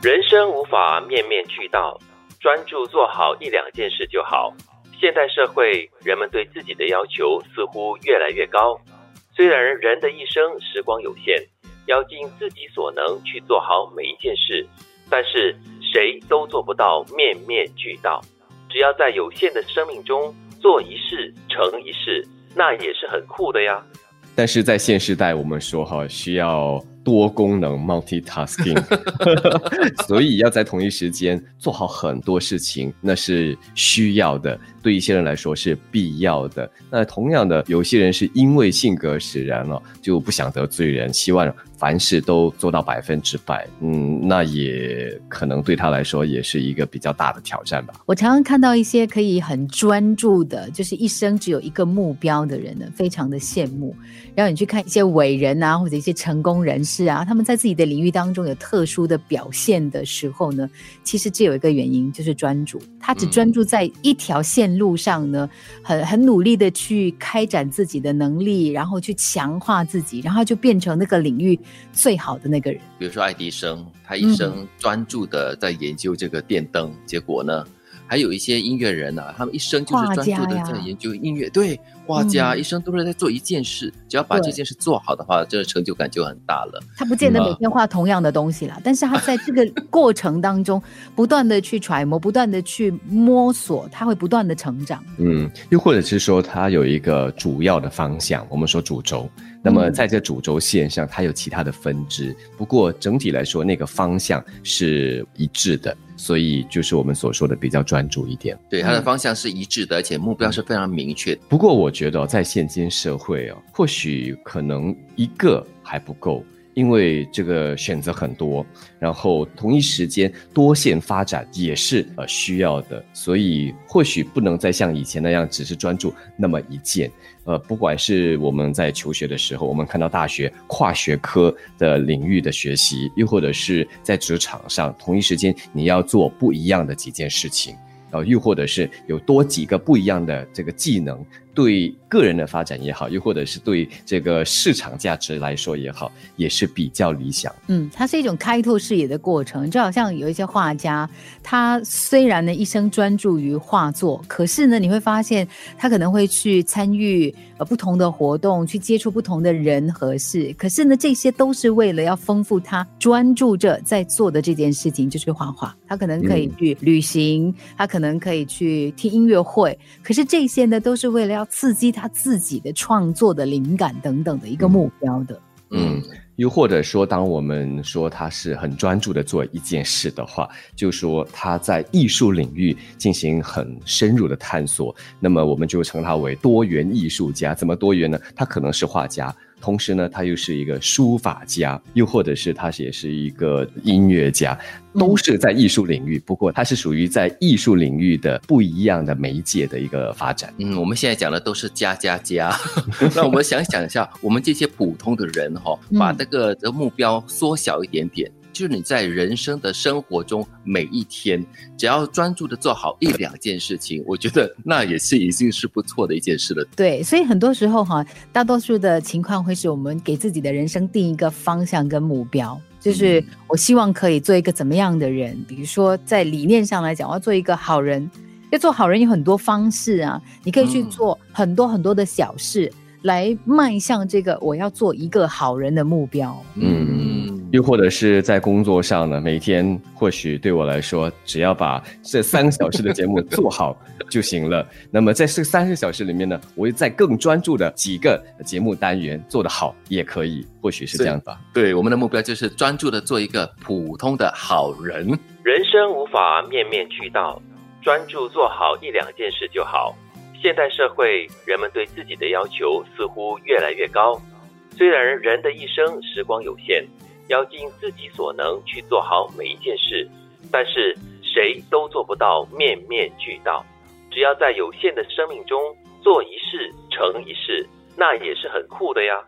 人生无法面面俱到，专注做好一两件事就好。现代社会，人们对自己的要求似乎越来越高。虽然人的一生时光有限，要尽自己所能去做好每一件事，但是谁都做不到面面俱到。只要在有限的生命中做一事成一事，那也是很酷的呀。但是在现时代，我们说哈，需要多功能 （multitasking），所以要在同一时间做好很多事情，那是需要的。对一些人来说是必要的。那同样的，有些人是因为性格使然了，就不想得罪人，希望凡事都做到百分之百。嗯，那也可能对他来说也是一个比较大的挑战吧。我常常看到一些可以很专注的，就是一生只有一个目标的人呢，非常的羡慕。然后你去看一些伟人啊，或者一些成功人士啊，他们在自己的领域当中有特殊的表现的时候呢，其实只有一个原因，就是专注。他只专注在一条线。路上呢，很很努力的去开展自己的能力，然后去强化自己，然后就变成那个领域最好的那个人。比如说爱迪生，他一生专注的在研究这个电灯，结果呢？还有一些音乐人呐，他们一生就是专注的在研究音乐。对，画家一生都是在做一件事，只要把这件事做好的话，这个成就感就很大了。他不见得每天画同样的东西啦，但是他在这个 过程当中，不断的去揣摩，不断的去摸索，他会不断的成长。嗯，又或者是说，他有一个主要的方向，我们说主轴。那么在这主轴线上，它有其他的分支，不过整体来说，那个方向是一致的，所以就是我们所说的比较专注一点。对，它的方向是一致的，而且目标是非常明确。不过我觉得在现今社会啊，或许可能一个还不够。因为这个选择很多，然后同一时间多线发展也是呃需要的，所以或许不能再像以前那样只是专注那么一件。呃，不管是我们在求学的时候，我们看到大学跨学科的领域的学习，又或者是在职场上同一时间你要做不一样的几件事情，呃，又或者是有多几个不一样的这个技能。对个人的发展也好，又或者是对这个市场价值来说也好，也是比较理想。嗯，它是一种开拓视野的过程，就好像有一些画家，他虽然呢一生专注于画作，可是呢你会发现他可能会去参与呃不同的活动，去接触不同的人和事。可是呢这些都是为了要丰富他专注着在做的这件事情，就是画画。他可能可以去旅行，他可能可以去听音乐会，可是这些呢都是为了要。刺激他自己的创作的灵感等等的一个目标的，嗯，又或者说，当我们说他是很专注的做一件事的话，就说他在艺术领域进行很深入的探索，那么我们就称他为多元艺术家。怎么多元呢？他可能是画家。同时呢，他又是一个书法家，又或者是他也是一个音乐家，都是在艺术领域。不过他是属于在艺术领域的不一样的媒介的一个发展。嗯，我们现在讲的都是加加加。那我们想想一下，我们这些普通的人哈，把这个的目标缩小一点点。就是你在人生的生活中每一天，只要专注的做好一两件事情，我觉得那也是已经是不错的一件事了。对，所以很多时候哈，大多数的情况会是我们给自己的人生定一个方向跟目标，就是我希望可以做一个怎么样的人。比如说在理念上来讲，我要做一个好人，要做好人有很多方式啊，你可以去做很多很多的小事，来迈向这个我要做一个好人的目标。嗯。又或者是在工作上呢，每天或许对我来说，只要把这三个小时的节目做好就行了。那么在这三个小时里面呢，我在更专注的几个节目单元做得好也可以，或许是这样吧。对，我们的目标就是专注的做一个普通的好人。人生无法面面俱到，专注做好一两件事就好。现代社会，人们对自己的要求似乎越来越高。虽然人的一生时光有限。要尽自己所能去做好每一件事，但是谁都做不到面面俱到。只要在有限的生命中做一事成一事，那也是很酷的呀。